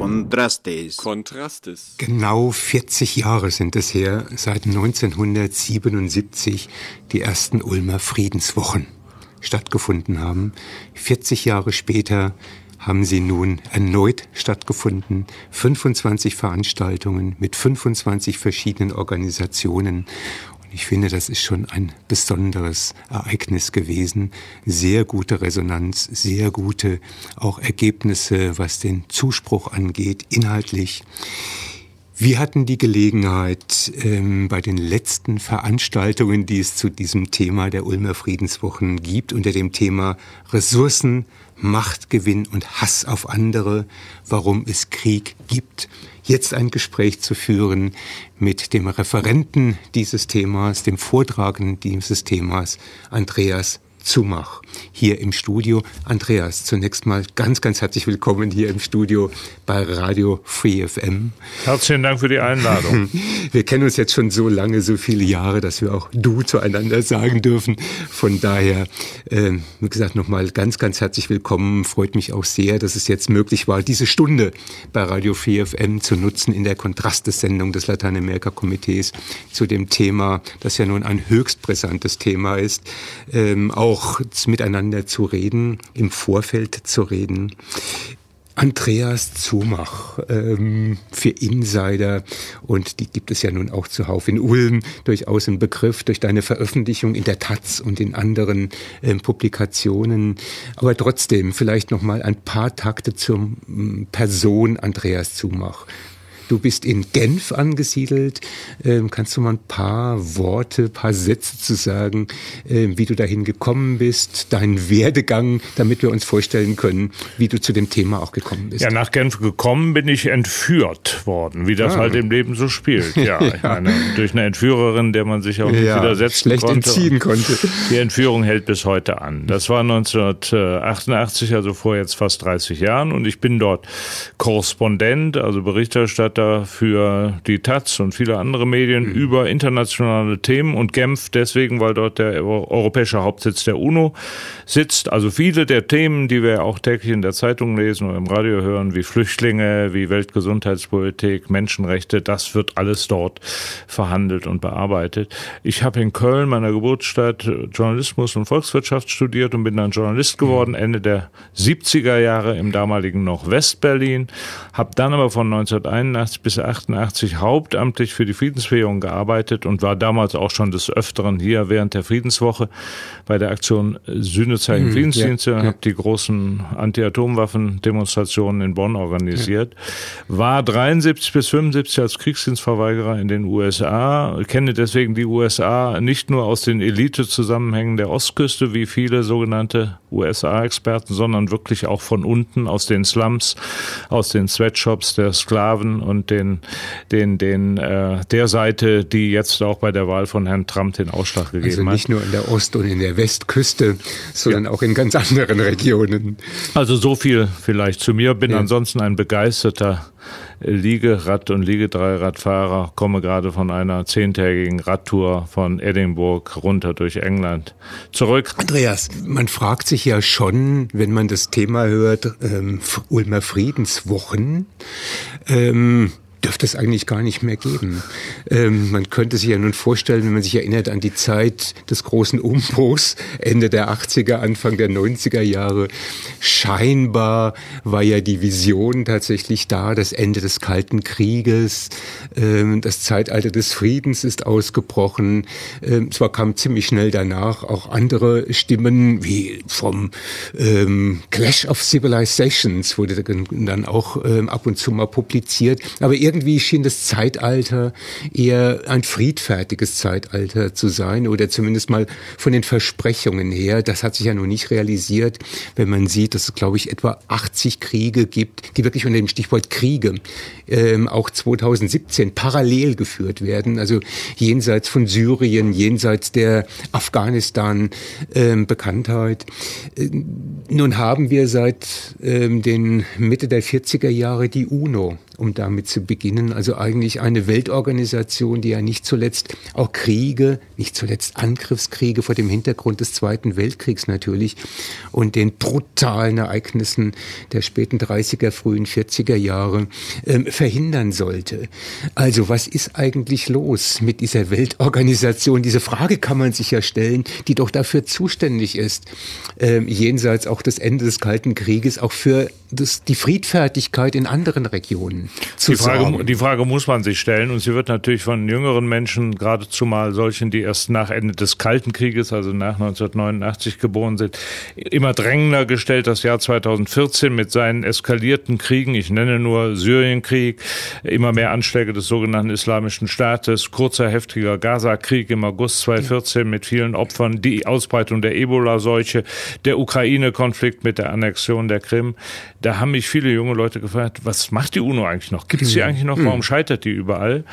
Contrastes. Contrastes. Genau 40 Jahre sind es her, seit 1977 die ersten Ulmer Friedenswochen stattgefunden haben. 40 Jahre später haben sie nun erneut stattgefunden. 25 Veranstaltungen mit 25 verschiedenen Organisationen. Ich finde, das ist schon ein besonderes Ereignis gewesen. Sehr gute Resonanz, sehr gute auch Ergebnisse, was den Zuspruch angeht, inhaltlich. Wir hatten die Gelegenheit, ähm, bei den letzten Veranstaltungen, die es zu diesem Thema der Ulmer Friedenswochen gibt, unter dem Thema Ressourcen, Machtgewinn und Hass auf andere, warum es Krieg gibt, jetzt ein Gespräch zu führen mit dem Referenten dieses Themas, dem Vortragenden dieses Themas, Andreas Zumach hier im Studio. Andreas, zunächst mal ganz, ganz herzlich willkommen hier im Studio bei Radio Free FM. Herzlichen Dank für die Einladung. Wir kennen uns jetzt schon so lange, so viele Jahre, dass wir auch du zueinander sagen dürfen. Von daher, äh, wie gesagt, nochmal ganz, ganz herzlich willkommen. Freut mich auch sehr, dass es jetzt möglich war, diese Stunde bei Radio Free FM zu nutzen in der Kontrastesendung des Lateinamerika-Komitees zu dem Thema, das ja nun ein höchst brisantes Thema ist, ähm, auch miteinander zu reden, im Vorfeld zu reden. Andreas Zumach ähm, für Insider und die gibt es ja nun auch zuhauf in Ulm durchaus ein Begriff durch deine Veröffentlichung in der Taz und in anderen ähm, Publikationen. Aber trotzdem vielleicht noch mal ein paar Takte zur ähm, Person Andreas Zumach. Du bist in Genf angesiedelt. Ähm, kannst du mal ein paar Worte, paar Sätze zu sagen, ähm, wie du dahin gekommen bist, deinen Werdegang, damit wir uns vorstellen können, wie du zu dem Thema auch gekommen bist? Ja, nach Genf gekommen bin ich entführt worden, wie das ah. halt im Leben so spielt. Ja, ja. Meine, durch eine Entführerin, der man sich auch nicht ja, widersetzen schlecht konnte. entziehen konnte. Die Entführung hält bis heute an. Das war 1988, also vor jetzt fast 30 Jahren, und ich bin dort Korrespondent, also Berichterstatter Berichterstatter für die Taz und viele andere Medien mhm. über internationale Themen und Genf deswegen, weil dort der europäische Hauptsitz der UNO sitzt. Also viele der Themen, die wir auch täglich in der Zeitung lesen oder im Radio hören, wie Flüchtlinge, wie Weltgesundheitspolitik, Menschenrechte, das wird alles dort verhandelt und bearbeitet. Ich habe in Köln, meiner Geburtsstadt, Journalismus und Volkswirtschaft studiert und bin dann Journalist geworden, Ende der 70er Jahre im damaligen noch Westberlin, habe dann aber von 1981 1981 bis 88 hauptamtlich für die Friedensbewegung gearbeitet und war damals auch schon des Öfteren hier während der Friedenswoche bei der Aktion Sühne zeigen mhm, Friedensdienste, ja, ja. habe die großen Anti-Atomwaffen-Demonstrationen in Bonn organisiert, ja. war 73 bis 75 als Kriegsdienstverweigerer in den USA, kenne deswegen die USA nicht nur aus den Elite-Zusammenhängen der Ostküste, wie viele sogenannte USA-Experten, sondern wirklich auch von unten aus den Slums, aus den Sweatshops der Sklaven und den, den, den, äh, der Seite, die jetzt auch bei der Wahl von Herrn Trump den Ausschlag gegeben also nicht hat. nur in der Ost- und in der Westküste, sondern ja. auch in ganz anderen Regionen. Also so viel vielleicht zu mir. Bin ja. ansonsten ein begeisterter Liegerad- und Liegedreiradfahrer, komme gerade von einer zehntägigen Radtour von Edinburgh runter durch England zurück. Andreas, man fragt sich ja schon, wenn man das Thema hört, ähm, Ulmer Friedenswochen, ähm, dürfte es eigentlich gar nicht mehr geben. Ähm, man könnte sich ja nun vorstellen, wenn man sich erinnert an die Zeit des großen Umbruchs, Ende der 80er, Anfang der 90er Jahre. Scheinbar war ja die Vision tatsächlich da, das Ende des Kalten Krieges, ähm, das Zeitalter des Friedens ist ausgebrochen. Ähm, zwar kam ziemlich schnell danach auch andere Stimmen, wie vom ähm, Clash of Civilizations wurde dann auch ähm, ab und zu mal publiziert, aber irgendwie schien das Zeitalter eher ein friedfertiges Zeitalter zu sein oder zumindest mal von den Versprechungen her. Das hat sich ja noch nicht realisiert, wenn man sieht, dass es, glaube ich, etwa 80 Kriege gibt, die wirklich unter dem Stichwort Kriege ähm, auch 2017 parallel geführt werden. Also jenseits von Syrien, jenseits der Afghanistan-Bekanntheit. Ähm, nun haben wir seit ähm, den Mitte der 40er Jahre die UNO um damit zu beginnen. Also eigentlich eine Weltorganisation, die ja nicht zuletzt auch Kriege, nicht zuletzt Angriffskriege vor dem Hintergrund des Zweiten Weltkriegs natürlich und den brutalen Ereignissen der späten 30er, frühen 40er Jahre ähm, verhindern sollte. Also was ist eigentlich los mit dieser Weltorganisation? Diese Frage kann man sich ja stellen, die doch dafür zuständig ist, ähm, jenseits auch des Ende des Kalten Krieges, auch für das, die Friedfertigkeit in anderen Regionen zu die Frage, sorgen. Die Frage muss man sich stellen und sie wird natürlich von jüngeren Menschen, geradezu mal solchen, die erst nach Ende des Kalten Krieges, also nach 1989 geboren sind, immer drängender gestellt. Das Jahr 2014 mit seinen eskalierten Kriegen, ich nenne nur Syrienkrieg, immer mehr Anschläge des sogenannten Islamischen Staates, kurzer, heftiger Gaza-Krieg im August 2014 mit vielen Opfern, die Ausbreitung der Ebola-Seuche, der Ukraine-Konflikt mit der Annexion der Krim. Da haben mich viele junge Leute gefragt, was macht die UNO eigentlich noch? Gibt es die mhm. eigentlich noch? Warum mhm. scheitert die überall?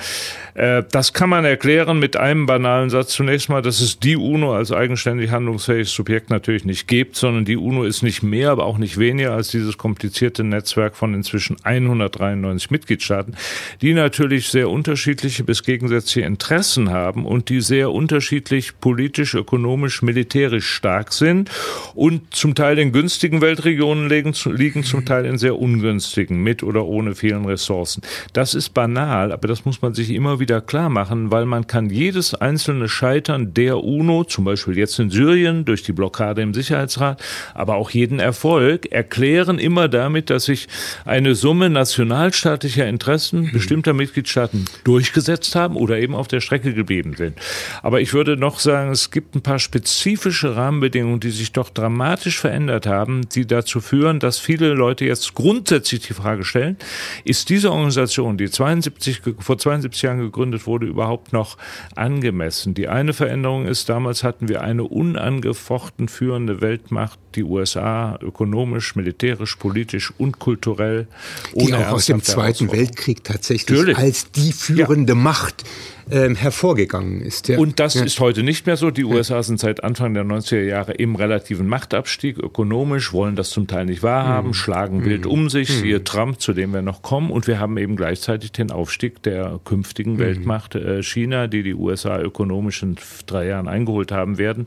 Äh, das kann man erklären mit einem banalen Satz. Zunächst mal, dass es die UNO als eigenständig handlungsfähiges Subjekt natürlich nicht gibt, sondern die UNO ist nicht mehr, aber auch nicht weniger als dieses komplizierte Netzwerk von inzwischen 193 Mitgliedstaaten, die natürlich sehr unterschiedliche bis gegensätzliche Interessen haben und die sehr unterschiedlich politisch, ökonomisch, militärisch stark sind und zum Teil in günstigen Weltregionen liegen, liegen zum Teil in sehr ungünstigen, mit oder ohne vielen Ressourcen. Das ist banal, aber das muss man sich immer wieder klar machen, weil man kann jedes einzelne Scheitern der UNO, zum Beispiel jetzt in Syrien durch die Blockade im Sicherheitsrat, aber auch jeden Erfolg erklären immer damit, dass sich eine Summe nationalstaatlicher Interessen mhm. bestimmter Mitgliedstaaten durchgesetzt haben oder eben auf der Strecke geblieben sind. Aber ich würde noch sagen, es gibt ein paar spezifische Rahmenbedingungen, die sich doch dramatisch verändert haben, die dazu führen, dass viele Leute jetzt grundsätzlich die Frage stellen, ist diese Organisation, die 72, vor 72 Jahren gegründet wurde, überhaupt noch angemessen? Die eine Veränderung ist, damals hatten wir eine unangefochten führende Weltmacht, die USA, ökonomisch, militärisch, politisch und kulturell. Die auch aus dem Zweiten Weltkrieg tatsächlich Natürlich. als die führende ja. Macht ähm, hervorgegangen ist. Ja. Und das ja. ist heute nicht mehr so. Die USA sind seit Anfang der 90er Jahre im relativen Machtabstieg, ökonomisch, wollen das zum Teil nicht wahrhaben, mhm. schlagen mhm. wild um sich, mhm. siehe Trump, zu dem wir noch kommen. Und wir haben eben gleichzeitig den Aufstieg der künftigen mhm. Weltmacht äh, China, die die USA ökonomisch in drei Jahren eingeholt haben werden.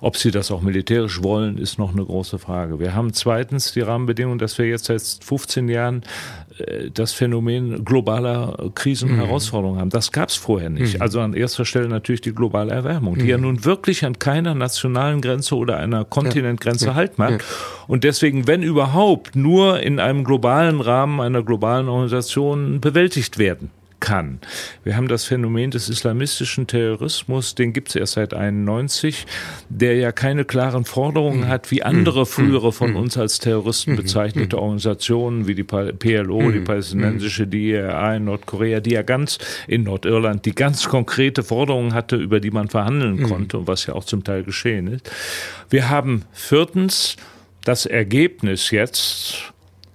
Ob sie das auch militärisch wollen, ist noch eine große Frage. Wir haben zweitens die Rahmenbedingungen, dass wir jetzt seit 15 Jahren das Phänomen globaler Krisen und mhm. Herausforderungen haben. Das gab es vorher nicht. Mhm. Also an erster Stelle natürlich die globale Erwärmung, die mhm. ja nun wirklich an keiner nationalen Grenze oder einer Kontinentgrenze ja. Halt macht. Ja. Und deswegen, wenn überhaupt, nur in einem globalen Rahmen einer globalen Organisation bewältigt werden kann. Wir haben das Phänomen des islamistischen Terrorismus, den gibt es erst seit 91, der ja keine klaren Forderungen mhm. hat, wie andere mhm. frühere von mhm. uns als Terroristen bezeichnete Organisationen wie die PLO, die palästinensische DIRA in Nordkorea, die ja ganz in Nordirland, die ganz konkrete Forderungen hatte, über die man verhandeln konnte und was ja auch zum Teil geschehen ist. Wir haben viertens das Ergebnis jetzt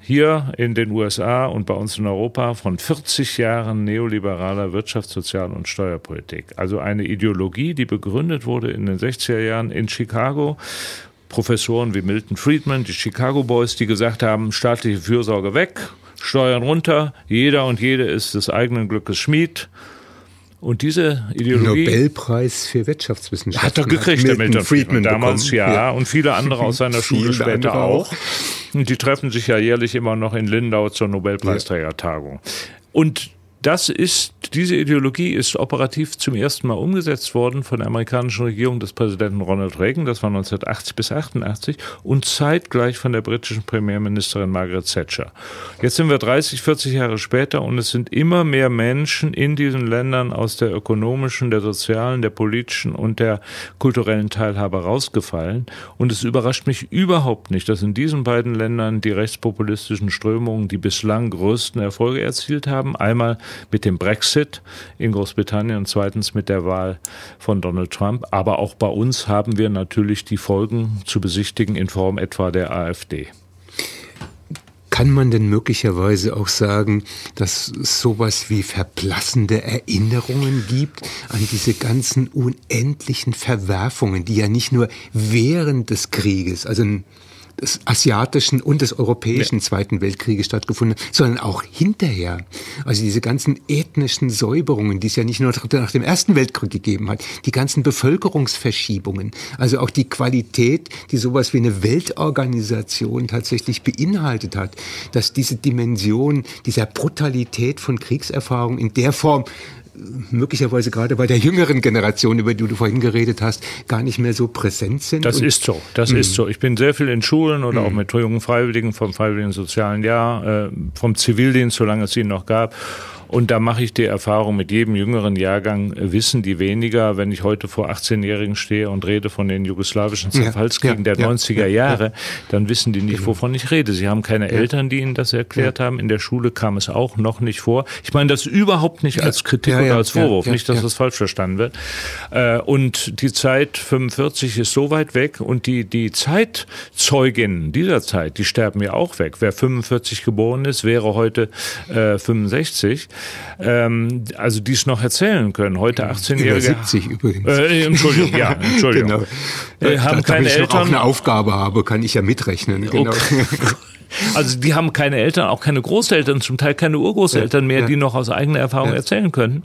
hier in den USA und bei uns in Europa von 40 Jahren neoliberaler Wirtschafts-, Sozial- und Steuerpolitik. Also eine Ideologie, die begründet wurde in den 60er Jahren in Chicago Professoren wie Milton Friedman, die Chicago Boys, die gesagt haben, staatliche Fürsorge weg, Steuern runter, jeder und jede ist des eigenen Glückes Schmied. Und diese Ideologie. Nobelpreis für Wirtschaftswissenschaften. Hat er gekriegt, der Milton Friedman. Damals bekommen. ja, ja, und viele andere aus seiner Schule später auch. Und die treffen sich ja jährlich immer noch in Lindau zur Nobelpreisträgertagung. Und das ist, diese Ideologie ist operativ zum ersten Mal umgesetzt worden von der amerikanischen Regierung des Präsidenten Ronald Reagan, das war 1980 bis 88, und zeitgleich von der britischen Premierministerin Margaret Thatcher. Jetzt sind wir 30, 40 Jahre später und es sind immer mehr Menschen in diesen Ländern aus der ökonomischen, der sozialen, der politischen und der kulturellen Teilhabe rausgefallen. Und es überrascht mich überhaupt nicht, dass in diesen beiden Ländern die rechtspopulistischen Strömungen die bislang größten Erfolge erzielt haben. Einmal mit dem Brexit in Großbritannien und zweitens mit der Wahl von Donald Trump. Aber auch bei uns haben wir natürlich die Folgen zu besichtigen in Form etwa der AfD. Kann man denn möglicherweise auch sagen, dass es sowas wie verblassende Erinnerungen gibt an diese ganzen unendlichen Verwerfungen, die ja nicht nur während des Krieges, also des asiatischen und des europäischen ja. Zweiten Weltkrieges stattgefunden, sondern auch hinterher. Also diese ganzen ethnischen Säuberungen, die es ja nicht nur nach dem Ersten Weltkrieg gegeben hat, die ganzen Bevölkerungsverschiebungen, also auch die Qualität, die sowas wie eine Weltorganisation tatsächlich beinhaltet hat, dass diese Dimension dieser Brutalität von Kriegserfahrung in der Form möglicherweise gerade bei der jüngeren Generation, über die du vorhin geredet hast, gar nicht mehr so präsent sind. Das ist so, das ist mhm. so. Ich bin sehr viel in Schulen oder auch mhm. mit jungen Freiwilligen vom Freiwilligen Sozialen Jahr, äh, vom Zivildienst, solange es ihn noch gab. Und da mache ich die Erfahrung, mit jedem jüngeren Jahrgang äh, wissen die weniger, wenn ich heute vor 18-Jährigen stehe und rede von den jugoslawischen Zerfallskriegen ja, ja, der 90er Jahre, dann wissen die nicht, genau. wovon ich rede. Sie haben keine Eltern, die ihnen das erklärt haben. In der Schule kam es auch noch nicht vor. Ich meine das überhaupt nicht als Kritik oder als Vorwurf, nicht, dass das falsch verstanden wird. Äh, und die Zeit 45 ist so weit weg und die, die Zeitzeuginnen dieser Zeit, die sterben ja auch weg. Wer 45 geboren ist, wäre heute äh, 65 ähm, also dies noch erzählen können. Heute 18-Jährige. 70 übrigens. Äh, Entschuldigung, ja, Entschuldigung. genau. Äh, haben da, keine Eltern. Wenn ich auch eine Aufgabe habe, kann ich ja mitrechnen. Genau. Okay. Also die haben keine Eltern, auch keine Großeltern, zum Teil keine Urgroßeltern mehr, ja. die noch aus eigener Erfahrung ja. erzählen können.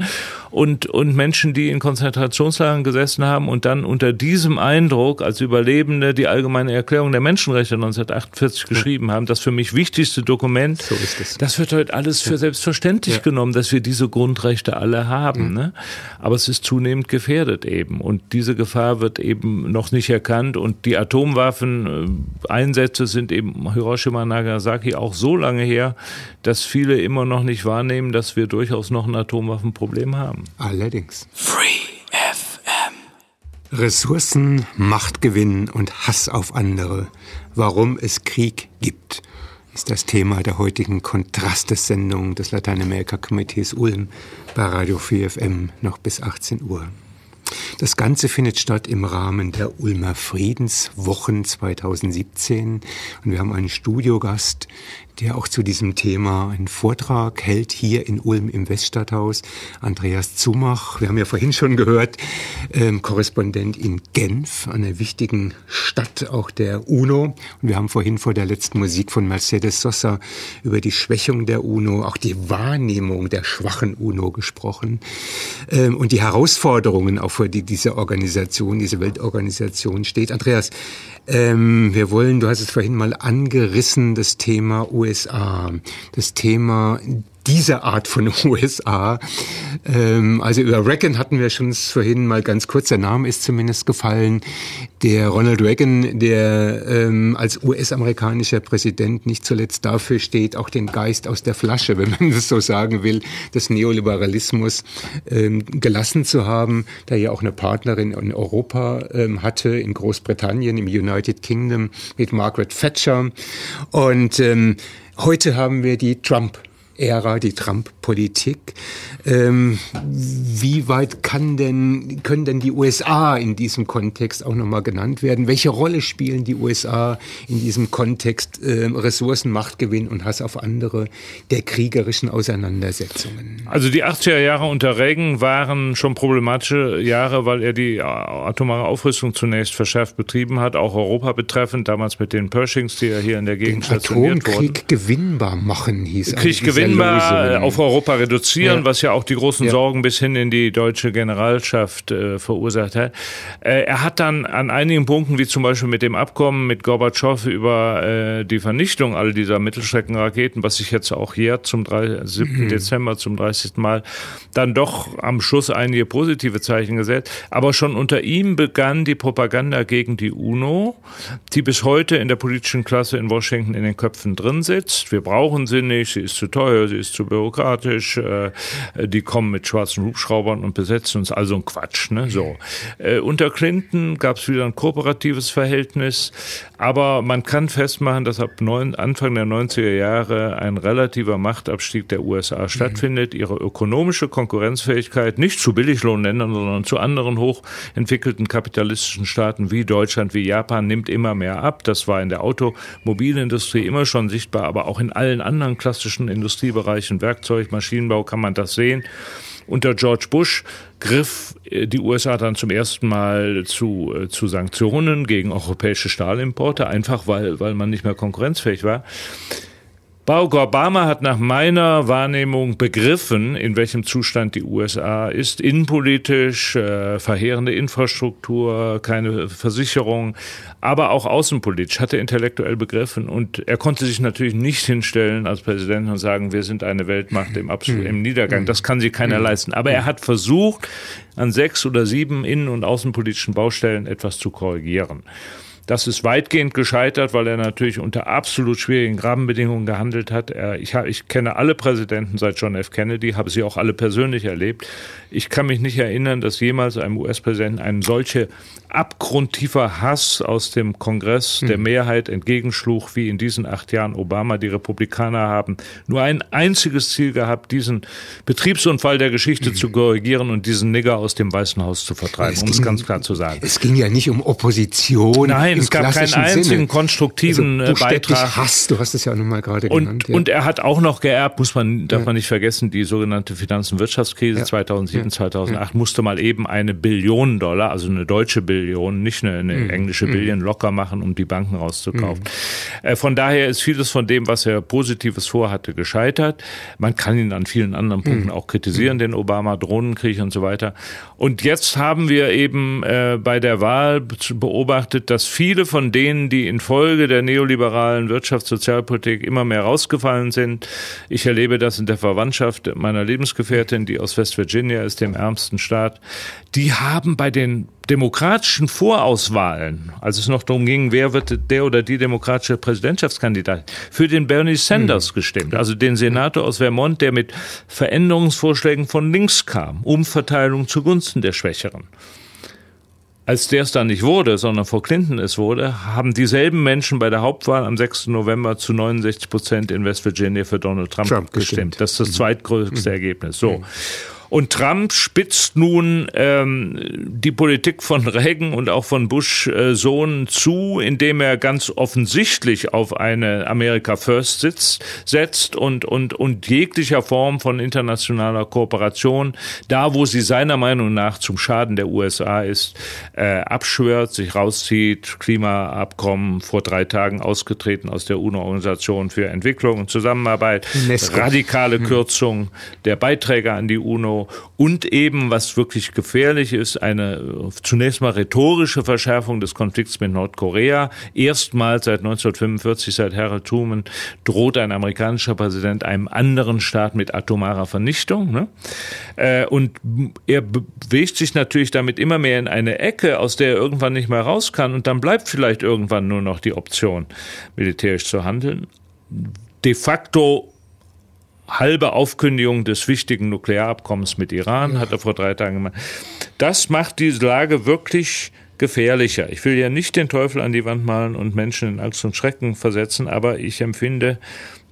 Und, und Menschen, die in Konzentrationslagern gesessen haben und dann unter diesem Eindruck als Überlebende die allgemeine Erklärung der Menschenrechte 1948 geschrieben haben, das für mich wichtigste Dokument. So ist es. Das wird heute alles für selbstverständlich genommen, dass wir diese Grundrechte alle haben. Ne? Aber es ist zunehmend gefährdet eben. Und diese Gefahr wird eben noch nicht erkannt. Und die Atomwaffen-Einsätze sind eben Hiroshima, Nagasaki auch so lange her, dass viele immer noch nicht wahrnehmen, dass wir durchaus noch ein Atomwaffenproblem haben. Allerdings. Free FM. Ressourcen, Machtgewinn und Hass auf andere. Warum es Krieg gibt ist das Thema der heutigen Kontrastessendung des Lateinamerika-Komitees Ulm bei Radio 4 FM noch bis 18 Uhr. Das Ganze findet statt im Rahmen der Ulmer Friedenswochen 2017 und wir haben einen Studiogast, der auch zu diesem Thema einen Vortrag hält hier in Ulm im Weststadthaus. Andreas Zumach, wir haben ja vorhin schon gehört, ähm, Korrespondent in Genf, einer wichtigen Stadt auch der UNO. Und wir haben vorhin vor der letzten Musik von Mercedes Sosa über die Schwächung der UNO, auch die Wahrnehmung der schwachen UNO gesprochen ähm, und die Herausforderungen, auch vor die diese Organisation, diese Weltorganisation steht. Andreas, ähm, wir wollen, du hast es vorhin mal angerissen, das Thema USA, das Thema dieser Art von USA. Ähm, also über Reagan hatten wir schon vorhin mal ganz kurz, der Name ist zumindest gefallen. Der Ronald Reagan, der ähm, als US-amerikanischer Präsident nicht zuletzt dafür steht, auch den Geist aus der Flasche, wenn man das so sagen will, des Neoliberalismus ähm, gelassen zu haben, der ja auch eine Partnerin in Europa ähm, hatte, in Großbritannien, im United Kingdom mit Margaret Thatcher. Und ähm, heute haben wir die Trump Ära, die Trump-Politik. Ähm, wie weit kann denn, können denn die USA in diesem Kontext auch nochmal genannt werden? Welche Rolle spielen die USA in diesem Kontext äh, Ressourcen, Machtgewinn und Hass auf andere der kriegerischen Auseinandersetzungen? Also die 80er Jahre unter Reagan waren schon problematische Jahre, weil er die atomare Aufrüstung zunächst verschärft betrieben hat, auch Europa betreffend, damals mit den Pershings, die ja hier in der Gegend Den stationiert wurden. Krieg gewinnbar machen hieß Krieg gewinnbar auf Europa reduzieren, ja. was ja auch die großen ja. Sorgen bis hin in die deutsche Generalschaft äh, verursacht hat. Äh, er hat dann an einigen Punkten, wie zum Beispiel mit dem Abkommen mit Gorbatschow über äh, die Vernichtung all dieser Mittelstreckenraketen, was sich jetzt auch jährt zum 3, 7. Mhm. Dezember zum 30. Mal, dann doch am Schluss einige positive Zeichen gesetzt. Aber schon unter ihm begann die Propaganda gegen die UNO, die bis heute in der politischen Klasse in Washington in den Köpfen drin sitzt. Wir brauchen sie nicht, sie ist zu teuer, sie ist zu bürokratisch, äh, die kommen mit schwarzen Hubschraubern und besetzen uns, also ein Quatsch. Ne? So. Äh, unter Clinton gab es wieder ein kooperatives Verhältnis, aber man kann festmachen, dass ab neun, Anfang der 90er Jahre ein relativer Machtabstieg der USA stattfindet. Ihre ökonomische Konkurrenzfähigkeit nicht zu Billiglohnländern, sondern zu anderen hochentwickelten kapitalistischen Staaten wie Deutschland, wie Japan nimmt immer mehr ab. Das war in der Automobilindustrie immer schon sichtbar, aber auch in allen anderen klassischen Industriebereichen, Werkzeug, Maschinenbau kann man das sehen. Unter George Bush griff äh, die USA dann zum ersten Mal zu, äh, zu Sanktionen gegen europäische Stahlimporte, einfach weil, weil man nicht mehr konkurrenzfähig war. Barack Obama hat nach meiner Wahrnehmung begriffen, in welchem Zustand die USA ist. Innenpolitisch, äh, verheerende Infrastruktur, keine Versicherung, aber auch außenpolitisch hat er intellektuell begriffen. Und er konnte sich natürlich nicht hinstellen als Präsident und sagen, wir sind eine Weltmacht im, Absol im Niedergang. Das kann sich keiner leisten. Aber er hat versucht, an sechs oder sieben innen- und außenpolitischen Baustellen etwas zu korrigieren. Das ist weitgehend gescheitert, weil er natürlich unter absolut schwierigen Rahmenbedingungen gehandelt hat. Er, ich, ich kenne alle Präsidenten seit John F. Kennedy, habe sie auch alle persönlich erlebt. Ich kann mich nicht erinnern, dass jemals einem US-Präsidenten ein solche abgrundtiefer Hass aus dem Kongress der mhm. Mehrheit entgegenschlug, wie in diesen acht Jahren Obama. Die Republikaner haben nur ein einziges Ziel gehabt, diesen Betriebsunfall der Geschichte mhm. zu korrigieren und diesen Nigger aus dem Weißen Haus zu vertreiben, um es ganz klar zu sagen. Es ging ja nicht um Opposition. Nein, es gab keinen einzigen Sinne. konstruktiven also, Beitrag. Hass, du hast es ja nun mal gerade und, genannt. Ja. Und er hat auch noch geerbt, muss man, darf ja. man nicht vergessen, die sogenannte Finanz- und Wirtschaftskrise ja. 2007, 2008 musste mal eben eine Billion Dollar, also eine deutsche Billion, nicht eine, eine mhm. englische mhm. Billion locker machen, um die Banken rauszukaufen. Mhm. Äh, von daher ist vieles von dem, was er Positives vorhatte, gescheitert. Man kann ihn an vielen anderen Punkten auch kritisieren, den Obama Drohnenkrieg und so weiter. Und jetzt haben wir eben äh, bei der Wahl beobachtet, dass viele von denen, die infolge der neoliberalen Wirtschafts- Sozialpolitik immer mehr rausgefallen sind. Ich erlebe das in der Verwandtschaft meiner Lebensgefährtin, die aus West Virginia ist, dem ärmsten Staat. Die haben bei den demokratischen Vorauswahlen, als es noch darum ging, wer wird der oder die demokratische Präsidentschaftskandidat, für den Bernie Sanders mhm. gestimmt, also den Senator aus Vermont, der mit Veränderungsvorschlägen von links kam, Umverteilung zugunsten der Schwächeren. Als der es dann nicht wurde, sondern vor Clinton es wurde, haben dieselben Menschen bei der Hauptwahl am 6. November zu 69 Prozent in West Virginia für Donald Trump, Trump gestimmt. Das ist das mhm. zweitgrößte mhm. Ergebnis. So. Und Trump spitzt nun ähm, die Politik von Reagan und auch von Bush äh, Sohn zu, indem er ganz offensichtlich auf eine America First sitzt, setzt und, und, und jeglicher Form von internationaler Kooperation, da wo sie seiner Meinung nach zum Schaden der USA ist, äh, abschwört, sich rauszieht, Klimaabkommen vor drei Tagen ausgetreten aus der UNO-Organisation für Entwicklung und Zusammenarbeit, radikale hm. Kürzung der Beiträge an die UNO, und eben, was wirklich gefährlich ist, eine zunächst mal rhetorische Verschärfung des Konflikts mit Nordkorea. Erstmals seit 1945, seit Harold Truman, droht ein amerikanischer Präsident einem anderen Staat mit atomarer Vernichtung. Ne? Äh, und er bewegt sich natürlich damit immer mehr in eine Ecke, aus der er irgendwann nicht mehr raus kann. Und dann bleibt vielleicht irgendwann nur noch die Option, militärisch zu handeln. De facto halbe Aufkündigung des wichtigen Nuklearabkommens mit Iran, hat er vor drei Tagen gemacht. Das macht diese Lage wirklich gefährlicher. Ich will ja nicht den Teufel an die Wand malen und Menschen in Angst und Schrecken versetzen, aber ich empfinde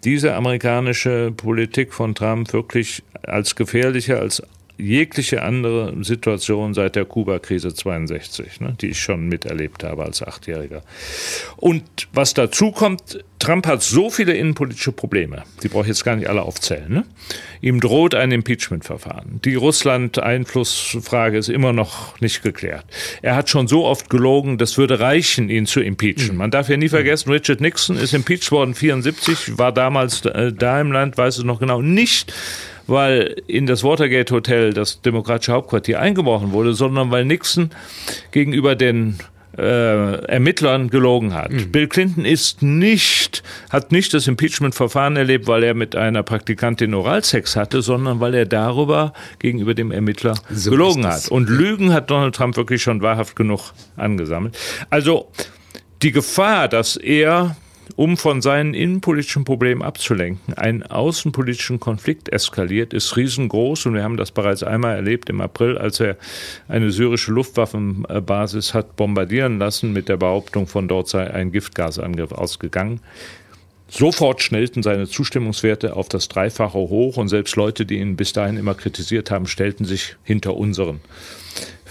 diese amerikanische Politik von Trump wirklich als gefährlicher als jegliche andere Situation seit der Kuba-Krise 62, ne, die ich schon miterlebt habe als Achtjähriger. Und was dazu kommt, Trump hat so viele innenpolitische Probleme, die brauche ich jetzt gar nicht alle aufzählen. Ne? Ihm droht ein Impeachment-Verfahren. Die Russland-Einflussfrage ist immer noch nicht geklärt. Er hat schon so oft gelogen, das würde reichen, ihn zu impeachen. Man darf ja nie vergessen, Richard Nixon ist impeached worden 74, war damals äh, da im Land, weiß es noch genau, nicht weil in das Watergate Hotel das demokratische Hauptquartier eingebrochen wurde, sondern weil Nixon gegenüber den äh, Ermittlern gelogen hat. Mhm. Bill Clinton ist nicht, hat nicht das Impeachment-Verfahren erlebt, weil er mit einer Praktikantin Oralsex hatte, sondern weil er darüber gegenüber dem Ermittler so gelogen hat. Und Lügen hat Donald Trump wirklich schon wahrhaft genug angesammelt. Also die Gefahr, dass er um von seinen innenpolitischen Problemen abzulenken, einen außenpolitischen Konflikt eskaliert, ist riesengroß und wir haben das bereits einmal erlebt im April, als er eine syrische Luftwaffenbasis hat bombardieren lassen mit der Behauptung, von dort sei ein Giftgasangriff ausgegangen. Sofort schnellten seine Zustimmungswerte auf das Dreifache hoch und selbst Leute, die ihn bis dahin immer kritisiert haben, stellten sich hinter unseren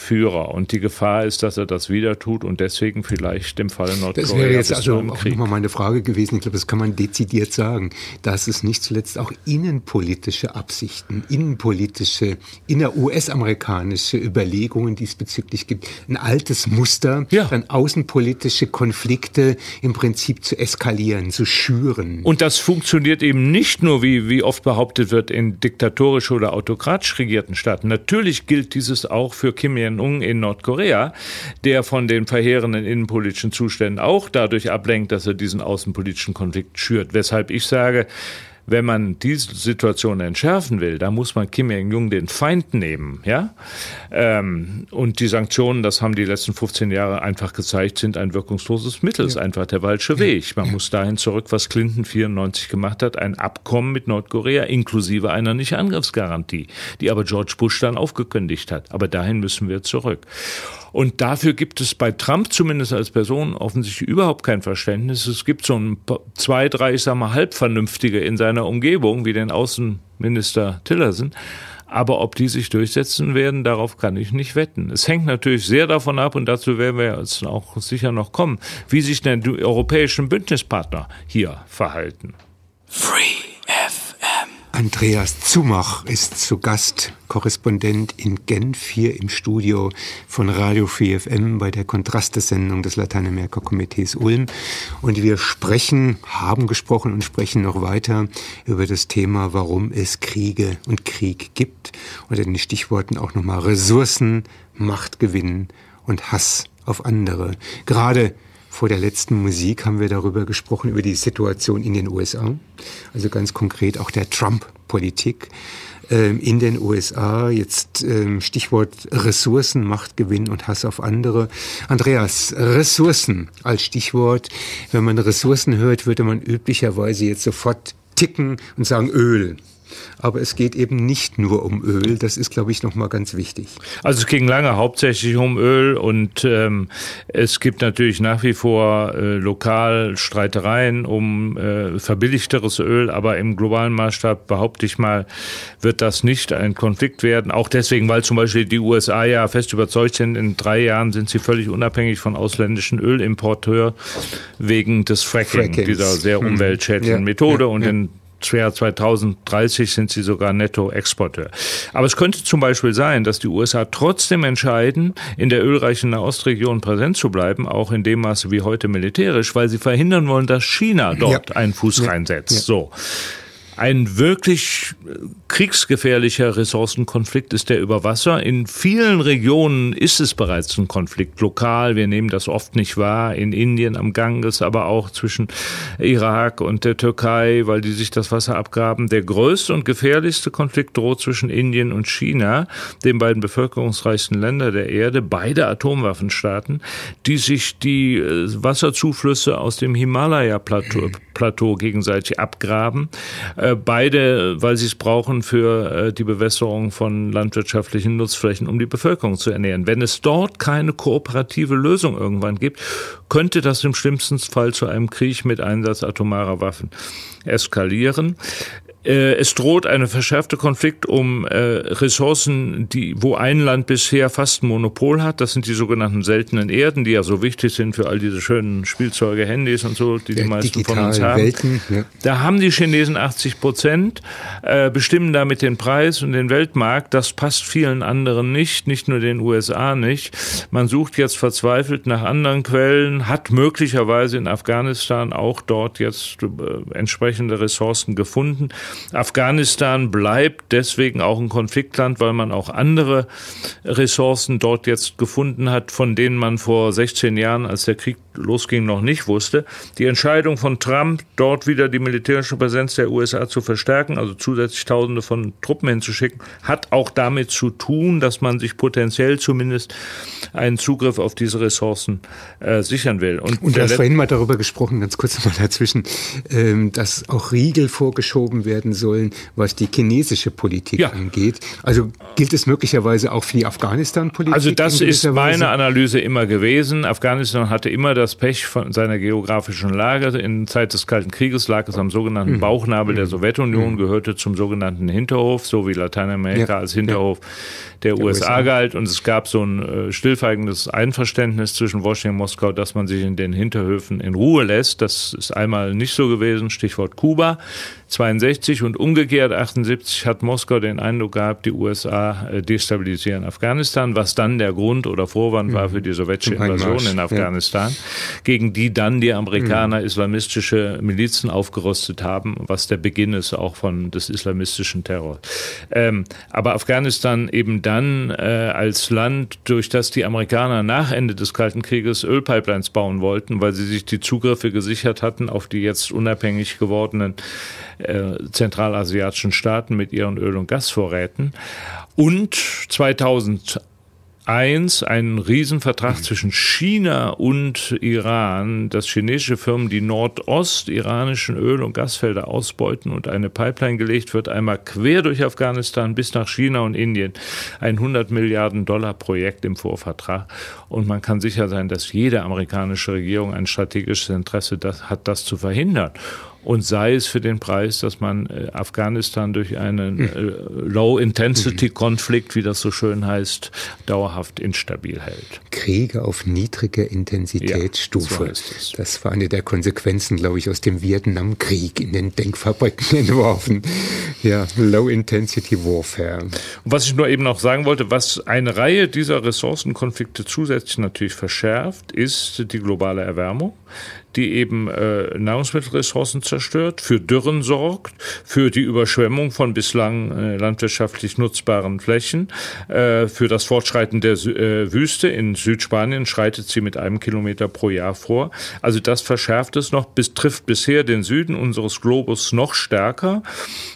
Führer. Und die Gefahr ist, dass er das wieder tut und deswegen vielleicht im Falle Nordkorea. Das wäre jetzt also auch nochmal meine Frage gewesen. Ich glaube, das kann man dezidiert sagen, dass es nicht zuletzt auch innenpolitische Absichten, innenpolitische, inner-US-amerikanische Überlegungen diesbezüglich gibt. Ein altes Muster, ja. dann außenpolitische Konflikte im Prinzip zu eskalieren, zu schüren. Und das funktioniert eben nicht nur, wie, wie oft behauptet wird, in diktatorisch oder autokratisch regierten Staaten. Natürlich gilt dieses auch für Kim Jong-un in Nordkorea, der von den verheerenden innenpolitischen Zuständen auch dadurch ablenkt, dass er diesen außenpolitischen Konflikt schürt. Weshalb ich sage, wenn man diese Situation entschärfen will, da muss man Kim Jong-un den Feind nehmen, ja. Ähm, und die Sanktionen, das haben die letzten 15 Jahre einfach gezeigt, sind ein wirkungsloses Mittel, ist einfach der falsche Weg. Man ja. muss dahin zurück, was Clinton 94 gemacht hat, ein Abkommen mit Nordkorea inklusive einer Nicht-Angriffsgarantie, die aber George Bush dann aufgekündigt hat. Aber dahin müssen wir zurück. Und dafür gibt es bei Trump zumindest als Person offensichtlich überhaupt kein Verständnis. Es gibt so ein zwei, drei, ich sag mal, halbvernünftige in seiner Umgebung, wie den Außenminister Tillerson. Aber ob die sich durchsetzen werden, darauf kann ich nicht wetten. Es hängt natürlich sehr davon ab, und dazu werden wir jetzt auch sicher noch kommen, wie sich denn die europäischen Bündnispartner hier verhalten. Free Andreas Zumach ist zu Gast, Korrespondent in Genf, hier im Studio von Radio 4FM bei der Kontrastesendung des Lateinamerika-Komitees Ulm. Und wir sprechen, haben gesprochen und sprechen noch weiter über das Thema, warum es Kriege und Krieg gibt. Unter den Stichworten auch nochmal Ressourcen, Machtgewinn und Hass auf andere. Gerade vor der letzten Musik haben wir darüber gesprochen, über die Situation in den USA. Also ganz konkret auch der Trump-Politik ähm, in den USA. Jetzt ähm, Stichwort Ressourcen, Machtgewinn und Hass auf andere. Andreas, Ressourcen als Stichwort. Wenn man Ressourcen hört, würde man üblicherweise jetzt sofort ticken und sagen Öl. Aber es geht eben nicht nur um Öl. Das ist, glaube ich, nochmal ganz wichtig. Also es ging lange hauptsächlich um Öl und ähm, es gibt natürlich nach wie vor äh, lokal Streitereien um äh, verbilligteres Öl, aber im globalen Maßstab behaupte ich mal, wird das nicht ein Konflikt werden. Auch deswegen, weil zum Beispiel die USA ja fest überzeugt sind, in drei Jahren sind sie völlig unabhängig von ausländischen Ölimporteuren wegen des Fracking, Frackings. dieser sehr hm. umweltschädlichen ja, Methode. Ja, und ja. in Jahr 2030 sind sie sogar Nettoexporteur. Aber es könnte zum Beispiel sein, dass die USA trotzdem entscheiden, in der ölreichen Nahostregion präsent zu bleiben, auch in dem Maße wie heute militärisch, weil sie verhindern wollen, dass China dort ja. einen Fuß ja. reinsetzt. So. Ein wirklich kriegsgefährlicher Ressourcenkonflikt ist der über Wasser. In vielen Regionen ist es bereits ein Konflikt lokal. Wir nehmen das oft nicht wahr. In Indien am Ganges, aber auch zwischen Irak und der Türkei, weil die sich das Wasser abgraben. Der größte und gefährlichste Konflikt droht zwischen Indien und China, den beiden bevölkerungsreichsten Länder der Erde, beide Atomwaffenstaaten, die sich die äh, Wasserzuflüsse aus dem Himalaya-Plateau gegenseitig abgraben äh, beide, weil sie es brauchen für äh, die Bewässerung von landwirtschaftlichen Nutzflächen, um die Bevölkerung zu ernähren. Wenn es dort keine kooperative Lösung irgendwann gibt, könnte das im schlimmsten Fall zu einem Krieg mit Einsatz atomarer Waffen eskalieren. Äh, es droht eine verschärfte Konflikt um äh, Ressourcen, die, wo ein Land bisher fast ein Monopol hat. Das sind die sogenannten seltenen Erden, die ja so wichtig sind für all diese schönen Spielzeuge, Handys und so, die ja, die meisten von uns haben. Welten, ja. Da haben die Chinesen 80 Prozent, äh, bestimmen damit den Preis und den Weltmarkt. Das passt vielen anderen nicht, nicht nur den USA nicht. Man sucht jetzt verzweifelt nach anderen Quellen, hat möglicherweise in Afghanistan auch dort jetzt äh, entsprechende Ressourcen gefunden. Afghanistan bleibt deswegen auch ein Konfliktland, weil man auch andere Ressourcen dort jetzt gefunden hat, von denen man vor 16 Jahren, als der Krieg losging, noch nicht wusste. Die Entscheidung von Trump, dort wieder die militärische Präsenz der USA zu verstärken, also zusätzlich Tausende von Truppen hinzuschicken, hat auch damit zu tun, dass man sich potenziell zumindest einen Zugriff auf diese Ressourcen äh, sichern will. Und, Und du hast vorhin mal darüber gesprochen, ganz kurz mal dazwischen, ähm, dass auch Riegel vorgeschoben werden sollen, was die chinesische Politik ja. angeht. Also gilt es möglicherweise auch für die Afghanistan-Politik? Also das ist meine Analyse immer gewesen. Afghanistan hatte immer das Pech von seiner geografischen Lage. In Zeit des Kalten Krieges lag es am sogenannten mhm. Bauchnabel der mhm. Sowjetunion, mhm. gehörte zum sogenannten Hinterhof, so wie Lateinamerika ja. als Hinterhof ja. der, der, USA, USA galt. Und es gab so ein äh, stillfeigendes Einverständnis zwischen Washington und Moskau, dass man sich in den Hinterhöfen in Ruhe lässt. Das ist einmal nicht so gewesen, Stichwort Kuba. 62 und umgekehrt 78 hat Moskau den Eindruck gehabt, die USA äh, destabilisieren Afghanistan, was dann der Grund oder Vorwand war für die sowjetische Invasion in Afghanistan, ja. gegen die dann die Amerikaner mhm. islamistische Milizen aufgerüstet haben, was der Beginn ist auch von des islamistischen Terrors. Ähm, aber Afghanistan eben dann äh, als Land, durch das die Amerikaner nach Ende des Kalten Krieges Ölpipelines bauen wollten, weil sie sich die Zugriffe gesichert hatten auf die jetzt unabhängig gewordenen äh, zentralasiatischen Staaten mit ihren Öl- und Gasvorräten. Und 2001 einen Riesenvertrag mhm. zwischen China und Iran, dass chinesische Firmen die nordostiranischen Öl- und Gasfelder ausbeuten und eine Pipeline gelegt wird, einmal quer durch Afghanistan bis nach China und Indien. Ein 100 Milliarden Dollar Projekt im Vorvertrag. Und man kann sicher sein, dass jede amerikanische Regierung ein strategisches Interesse hat, das zu verhindern und sei es für den Preis, dass man äh, Afghanistan durch einen äh, Low-Intensity-Konflikt, wie das so schön heißt, dauerhaft instabil hält. Kriege auf niedriger Intensitätsstufe. Ja, so das war eine der Konsequenzen, glaube ich, aus dem Vietnamkrieg in den Denkfabriken entworfen. Ja, Low-Intensity Warfare. Und was ich nur eben noch sagen wollte, was eine Reihe dieser Ressourcenkonflikte zusätzlich natürlich verschärft, ist die globale Erwärmung die eben äh, Nahrungsmittelressourcen zerstört, für Dürren sorgt, für die Überschwemmung von bislang äh, landwirtschaftlich nutzbaren Flächen, äh, für das Fortschreiten der äh, Wüste. In Südspanien schreitet sie mit einem Kilometer pro Jahr vor. Also das verschärft es noch, bis, trifft bisher den Süden unseres Globus noch stärker.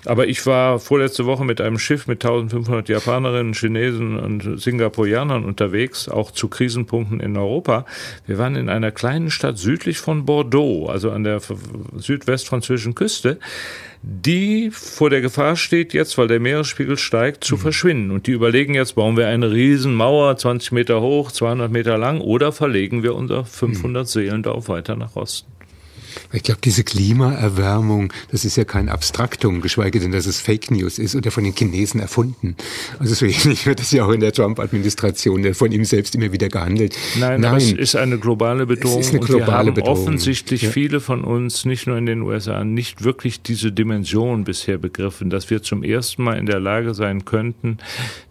Aber ich war vorletzte Woche mit einem Schiff mit 1500 Japanerinnen, Chinesen und Singapurianern unterwegs, auch zu Krisenpunkten in Europa. Wir waren in einer kleinen Stadt südlich von Bordeaux, also an der südwestfranzösischen Küste, die vor der Gefahr steht, jetzt, weil der Meeresspiegel steigt, zu mhm. verschwinden. Und die überlegen jetzt, bauen wir eine Riesenmauer, 20 Meter hoch, 200 Meter lang, oder verlegen wir unser 500 mhm. Seelendorf weiter nach Osten. Ich glaube, diese Klimaerwärmung, das ist ja kein Abstraktum, geschweige denn, dass es Fake News ist oder von den Chinesen erfunden. Also so ähnlich wird es ja auch in der Trump-Administration von ihm selbst immer wieder gehandelt. Nein, Nein es ist eine globale Bedrohung. Es ist eine globale und wir haben Bedrohung. offensichtlich ja. viele von uns, nicht nur in den USA, nicht wirklich diese Dimension bisher begriffen, dass wir zum ersten Mal in der Lage sein könnten,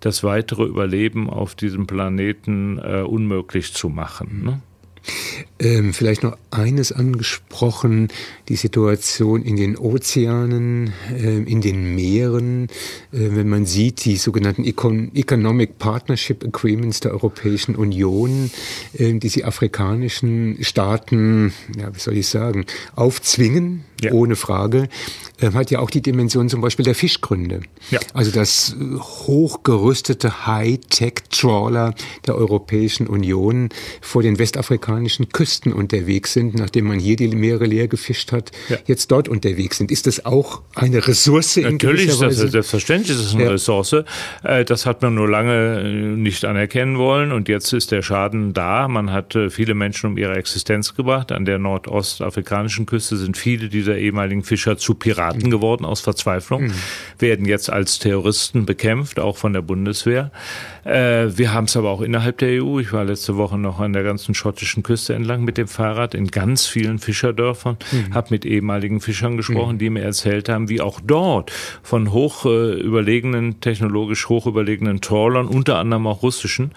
das weitere Überleben auf diesem Planeten äh, unmöglich zu machen. Ne? Ähm, vielleicht noch eines angesprochen, die Situation in den Ozeanen, äh, in den Meeren. Äh, wenn man sieht, die sogenannten Econ Economic Partnership Agreements der Europäischen Union, äh, die sie afrikanischen Staaten, ja, wie soll ich sagen, aufzwingen, ja. ohne Frage, ähm, hat ja auch die Dimension zum Beispiel der Fischgründe. Ja. Also das äh, hochgerüstete High-Tech-Trawler der Europäischen Union vor den westafrikanischen Küsten unterwegs sind, nachdem man hier die Meere leer gefischt hat, ja. jetzt dort unterwegs sind. Ist das auch eine Ressource in Natürlich ist das selbstverständlich ist es eine ja. Ressource. Äh, das hat man nur lange äh, nicht anerkennen wollen und jetzt ist der Schaden da. Man hat viele Menschen um ihre Existenz gebracht. An der nordostafrikanischen Küste sind viele dieser ehemaligen Fischer zu Piraten geworden aus Verzweiflung, mhm. werden jetzt als Terroristen bekämpft, auch von der Bundeswehr. Äh, wir haben es aber auch innerhalb der EU. Ich war letzte Woche noch an der ganzen schottischen Küste entlang mit dem Fahrrad in ganz vielen Fischerdörfern, mhm. habe mit ehemaligen Fischern gesprochen, mhm. die mir erzählt haben, wie auch dort von hoch äh, überlegenen, technologisch hoch überlegenen Trawlern, unter anderem auch russischen,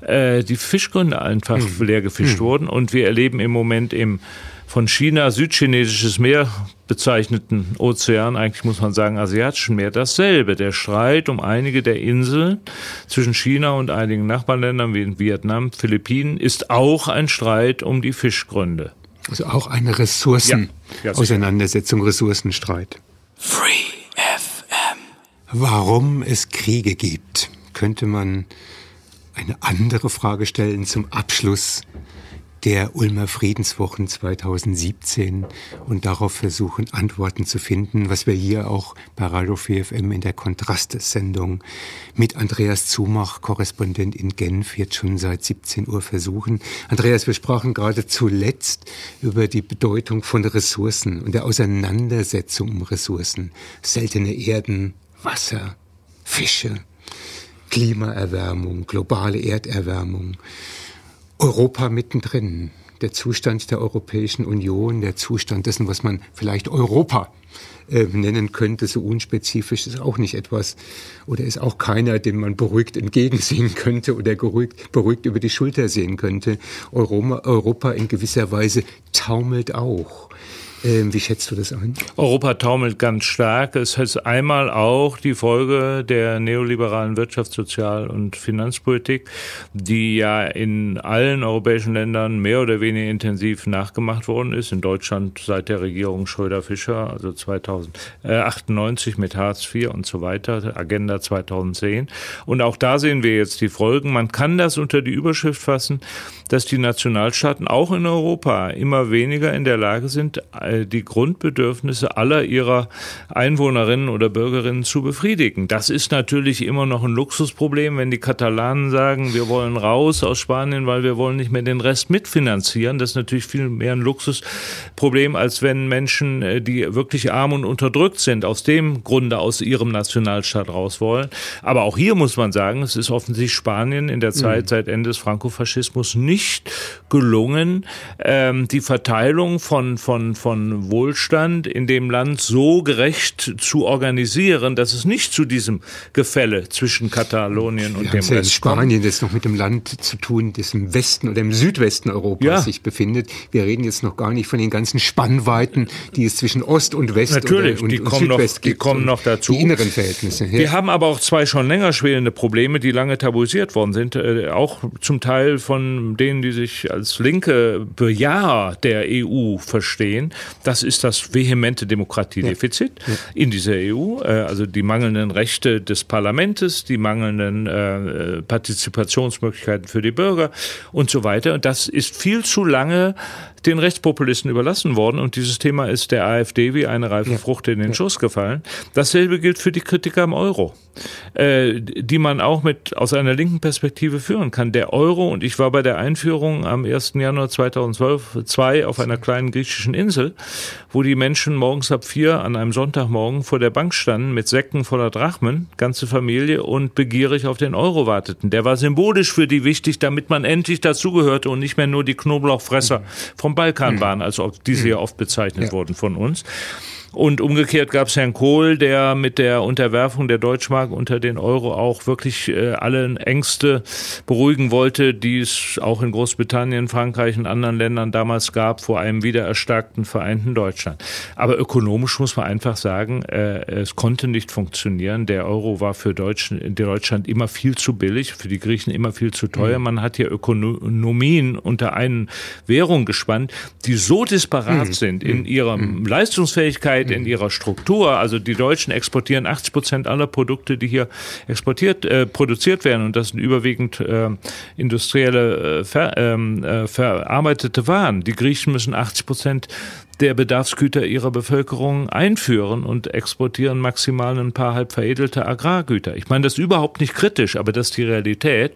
äh, die Fischgründe einfach mhm. leer gefischt mhm. wurden. Und wir erleben im Moment im von China südchinesisches Meer bezeichneten Ozean, eigentlich muss man sagen asiatischen Meer, dasselbe. Der Streit um einige der Inseln zwischen China und einigen Nachbarländern wie in Vietnam, Philippinen, ist auch ein Streit um die Fischgründe. Also auch eine Ressourcen-Auseinandersetzung, ja, Ressourcenstreit. Free FM. Warum es Kriege gibt, könnte man eine andere Frage stellen zum Abschluss der Ulmer Friedenswochen 2017 und darauf versuchen, Antworten zu finden, was wir hier auch bei Radio 4FM in der Kontrastes-Sendung mit Andreas Zumach, Korrespondent in Genf, jetzt schon seit 17 Uhr versuchen. Andreas, wir sprachen gerade zuletzt über die Bedeutung von Ressourcen und der Auseinandersetzung um Ressourcen. Seltene Erden, Wasser, Fische, Klimaerwärmung, globale Erderwärmung. Europa mittendrin, der Zustand der Europäischen Union, der Zustand dessen, was man vielleicht Europa äh, nennen könnte, so unspezifisch ist auch nicht etwas oder ist auch keiner, dem man beruhigt entgegensehen könnte oder beruhigt, beruhigt über die Schulter sehen könnte. Europa, Europa in gewisser Weise taumelt auch. Ähm, wie schätzt du das ein? Europa taumelt ganz stark. Es ist einmal auch die Folge der neoliberalen Wirtschafts-, Sozial- und Finanzpolitik, die ja in allen europäischen Ländern mehr oder weniger intensiv nachgemacht worden ist. In Deutschland seit der Regierung Schröder-Fischer, also 2098 mit Hartz IV und so weiter, Agenda 2010. Und auch da sehen wir jetzt die Folgen. Man kann das unter die Überschrift fassen, dass die Nationalstaaten auch in Europa immer weniger in der Lage sind, äh, die Grundbedürfnisse aller ihrer Einwohnerinnen oder Bürgerinnen zu befriedigen. Das ist natürlich immer noch ein Luxusproblem, wenn die Katalanen sagen, wir wollen raus aus Spanien, weil wir wollen nicht mehr den Rest mitfinanzieren. Das ist natürlich viel mehr ein Luxusproblem, als wenn Menschen, äh, die wirklich arm und unterdrückt sind, aus dem Grunde aus ihrem Nationalstaat raus wollen. Aber auch hier muss man sagen, es ist offensichtlich Spanien in der Zeit mhm. seit Ende des Frankofaschismus nicht nicht gelungen, ähm, die Verteilung von, von, von Wohlstand in dem Land so gerecht zu organisieren, dass es nicht zu diesem Gefälle zwischen Katalonien und dem Rest in Spanien das noch mit dem Land zu tun, das im Westen oder im Südwesten Europas ja. sich befindet. Wir reden jetzt noch gar nicht von den ganzen Spannweiten, die es zwischen Ost und West Natürlich, und, die, und kommen Südwest noch, die kommen noch dazu. Die inneren Verhältnisse. Ja. Wir haben aber auch zwei schon länger schwelende Probleme, die lange tabuisiert worden sind, äh, auch zum Teil von denen denen, die sich als linke Bejaher der EU verstehen, das ist das vehemente Demokratiedefizit ja. In dieser EU, äh, also die mangelnden Rechte des Parlaments, die mangelnden äh, Partizipationsmöglichkeiten für die Bürger und so weiter. Und das ist viel zu lange den Rechtspopulisten überlassen worden und dieses Thema ist der AfD wie eine reife ja. Frucht in den ja. Schoß gefallen. Dasselbe gilt für die Kritiker am Euro, äh, die man auch mit aus einer linken Perspektive führen kann. Der Euro und ich war bei der Einführung am 1. Januar 2012 zwei auf einer kleinen griechischen Insel, wo die Menschen morgens ab vier an einem Sonntagmorgen vor der Bank standen mit Säcken voller Drachmen, ganze Familie und begierig auf den Euro warteten. Der war symbolisch für die wichtig, damit man endlich dazugehörte und nicht mehr nur die Knoblauchfresser vom vom Balkan mhm. waren, also diese ja oft bezeichnet ja. wurden von uns. Und umgekehrt gab es Herrn Kohl, der mit der Unterwerfung der Deutschmark unter den Euro auch wirklich äh, alle Ängste beruhigen wollte, die es auch in Großbritannien, Frankreich und anderen Ländern damals gab vor einem wieder erstarkten vereinten Deutschland. Aber ökonomisch muss man einfach sagen, äh, es konnte nicht funktionieren. Der Euro war für Deutschland, Deutschland immer viel zu billig, für die Griechen immer viel zu teuer. Mhm. Man hat hier Ökonomien unter eine Währung gespannt, die so disparat mhm. sind in mhm. ihrer mhm. Leistungsfähigkeit, Sicherheit in ihrer Struktur. Also die Deutschen exportieren 80 Prozent aller Produkte, die hier exportiert, äh, produziert werden. Und das sind überwiegend äh, industrielle, äh, ver, ähm, äh, verarbeitete Waren. Die Griechen müssen 80 Prozent der Bedarfsgüter ihrer Bevölkerung einführen und exportieren maximal ein paar halb veredelte Agrargüter. Ich meine, das ist überhaupt nicht kritisch, aber das ist die Realität.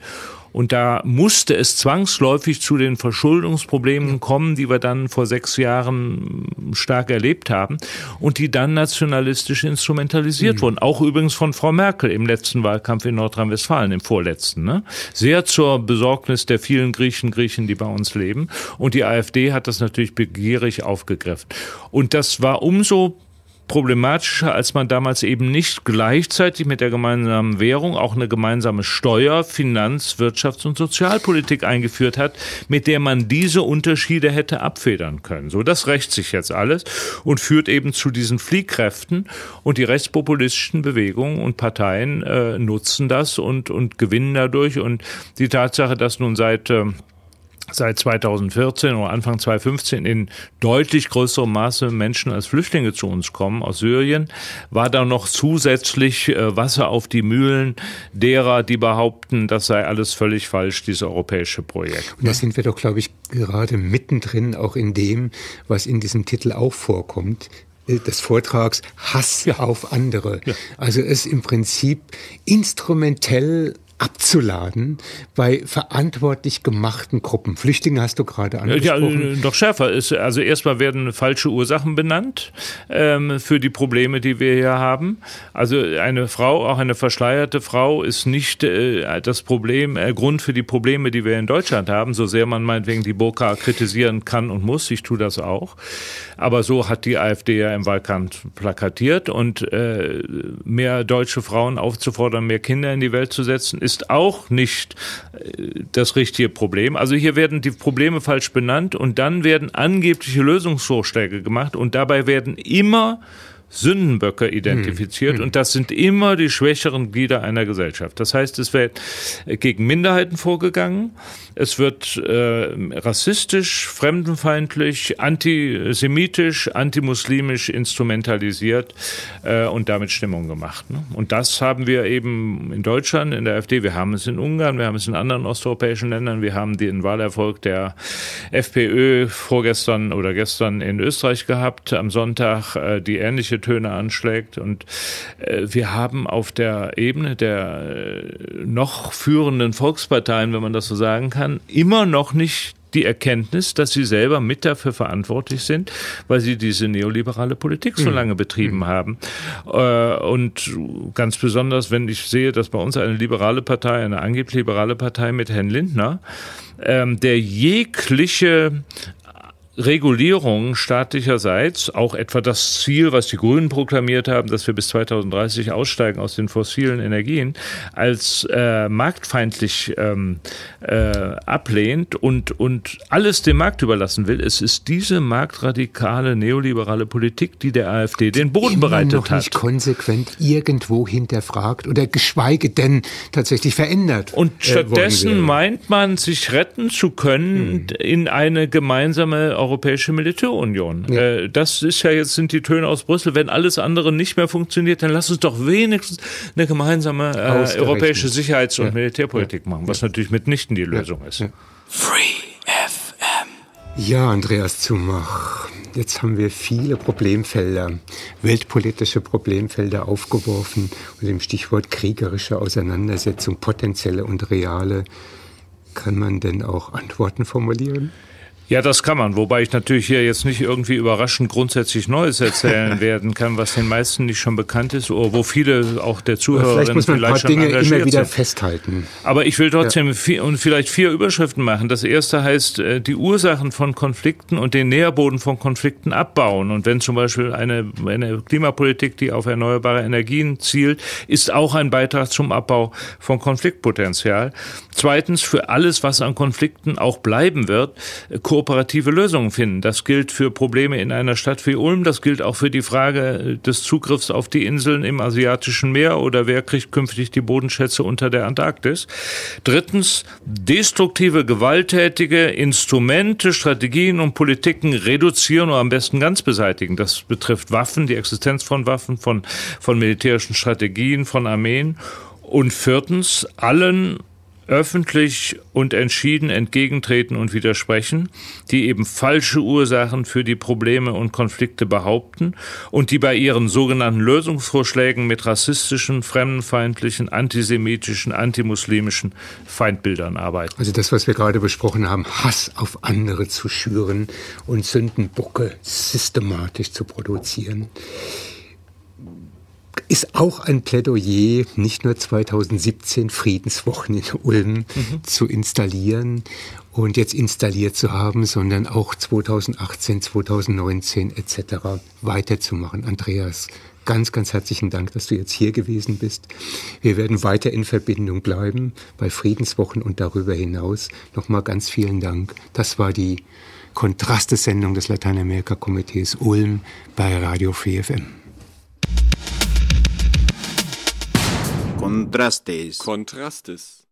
Und da musste es zwangsläufig zu den Verschuldungsproblemen kommen, die wir dann vor sechs Jahren stark erlebt haben und die dann nationalistisch instrumentalisiert mhm. wurden. Auch übrigens von Frau Merkel im letzten Wahlkampf in Nordrhein-Westfalen, im vorletzten. Ne? Sehr zur Besorgnis der vielen Griechen, Griechen, die bei uns leben. Und die AfD hat das natürlich begierig aufgegriffen. Und das war umso problematischer, als man damals eben nicht gleichzeitig mit der gemeinsamen Währung auch eine gemeinsame Steuer-, Finanz-, Wirtschafts- und Sozialpolitik eingeführt hat, mit der man diese Unterschiede hätte abfedern können. So, das rächt sich jetzt alles und führt eben zu diesen Fliehkräften und die rechtspopulistischen Bewegungen und Parteien äh, nutzen das und, und gewinnen dadurch und die Tatsache, dass nun seit äh, seit 2014 oder Anfang 2015 in deutlich größerem Maße Menschen als Flüchtlinge zu uns kommen aus Syrien, war da noch zusätzlich äh, Wasser auf die Mühlen derer, die behaupten, das sei alles völlig falsch, dieses europäische Projekt. Und da sind wir doch, glaube ich, gerade mittendrin auch in dem, was in diesem Titel auch vorkommt, äh, des Vortrags Hass ja. auf andere. Ja. Also es im Prinzip instrumentell abzuladen bei verantwortlich gemachten Gruppen. Flüchtlinge hast du gerade angesprochen. Ja, doch schärfer ist. Also erstmal werden falsche Ursachen benannt ähm, für die Probleme, die wir hier haben. Also eine Frau, auch eine verschleierte Frau, ist nicht äh, das Problem, äh, Grund für die Probleme, die wir in Deutschland haben, so sehr man meinetwegen die Burka kritisieren kann und muss. Ich tue das auch. Aber so hat die AfD ja im Wahlkampf plakatiert und äh, mehr deutsche Frauen aufzufordern, mehr Kinder in die Welt zu setzen, ist auch nicht äh, das richtige Problem. Also hier werden die Probleme falsch benannt und dann werden angebliche Lösungsvorschläge gemacht und dabei werden immer Sündenböcke identifiziert. Mhm. Und das sind immer die schwächeren Glieder einer Gesellschaft. Das heißt, es wird gegen Minderheiten vorgegangen. Es wird äh, rassistisch, fremdenfeindlich, antisemitisch, antimuslimisch instrumentalisiert äh, und damit Stimmung gemacht. Ne? Und das haben wir eben in Deutschland, in der AfD, wir haben es in Ungarn, wir haben es in anderen osteuropäischen Ländern, wir haben den Wahlerfolg der FPÖ vorgestern oder gestern in Österreich gehabt, am Sonntag äh, die ähnliche Töne anschlägt. Und äh, wir haben auf der Ebene der äh, noch führenden Volksparteien, wenn man das so sagen kann, immer noch nicht die Erkenntnis, dass sie selber mit dafür verantwortlich sind, weil sie diese neoliberale Politik so mhm. lange betrieben mhm. haben. Äh, und ganz besonders, wenn ich sehe, dass bei uns eine liberale Partei, eine angeblich liberale Partei mit Herrn Lindner, ähm, der jegliche Regulierung staatlicherseits, auch etwa das Ziel, was die Grünen proklamiert haben, dass wir bis 2030 aussteigen aus den fossilen Energien, als äh, marktfeindlich ähm, äh, ablehnt und, und alles dem Markt überlassen will. Es ist diese marktradikale neoliberale Politik, die der AfD den Boden Immer bereitet noch hat. nicht konsequent irgendwo hinterfragt oder geschweige denn tatsächlich verändert. Und äh, stattdessen äh, meint man, sich retten zu können hm. in eine gemeinsame Europäische Militärunion. Ja. Äh, das ist ja jetzt sind die Töne aus Brüssel. Wenn alles andere nicht mehr funktioniert, dann lass uns doch wenigstens eine gemeinsame äh, europäische Sicherheits- und ja. Militärpolitik machen, was natürlich mitnichten die Lösung ist. Free FM. Ja, Andreas Zumach. Jetzt haben wir viele Problemfelder, weltpolitische Problemfelder aufgeworfen und dem Stichwort kriegerische Auseinandersetzung, potenzielle und reale. Kann man denn auch Antworten formulieren? Ja, das kann man, wobei ich natürlich hier jetzt nicht irgendwie überraschend grundsätzlich Neues erzählen werden kann, was den meisten nicht schon bekannt ist oder wo viele auch der Zuhörer vielleicht, muss man vielleicht ein paar Dinge immer wieder sind. festhalten. Aber ich will trotzdem ja. vier, und vielleicht vier Überschriften machen. Das erste heißt, äh, die Ursachen von Konflikten und den Nährboden von Konflikten abbauen. Und wenn zum Beispiel eine, eine Klimapolitik, die auf erneuerbare Energien zielt, ist auch ein Beitrag zum Abbau von Konfliktpotenzial. Zweitens, für alles, was an Konflikten auch bleiben wird, kooperative Lösungen finden. Das gilt für Probleme in einer Stadt wie Ulm, das gilt auch für die Frage des Zugriffs auf die Inseln im asiatischen Meer oder wer kriegt künftig die Bodenschätze unter der Antarktis. Drittens, destruktive, gewalttätige Instrumente, Strategien und Politiken reduzieren oder am besten ganz beseitigen. Das betrifft Waffen, die Existenz von Waffen, von, von militärischen Strategien, von Armeen. Und viertens, allen öffentlich und entschieden entgegentreten und widersprechen, die eben falsche Ursachen für die Probleme und Konflikte behaupten und die bei ihren sogenannten Lösungsvorschlägen mit rassistischen, fremdenfeindlichen, antisemitischen, antimuslimischen Feindbildern arbeiten. Also das, was wir gerade besprochen haben, Hass auf andere zu schüren und Sündenbocke systematisch zu produzieren ist auch ein Plädoyer, nicht nur 2017 Friedenswochen in Ulm mhm. zu installieren und jetzt installiert zu haben, sondern auch 2018, 2019 etc. weiterzumachen. Andreas, ganz, ganz herzlichen Dank, dass du jetzt hier gewesen bist. Wir werden weiter in Verbindung bleiben bei Friedenswochen und darüber hinaus. Nochmal ganz vielen Dank. Das war die Kontraste-Sendung des Lateinamerika-Komitees Ulm bei Radio 4 FM. Contrastes. Contrastes.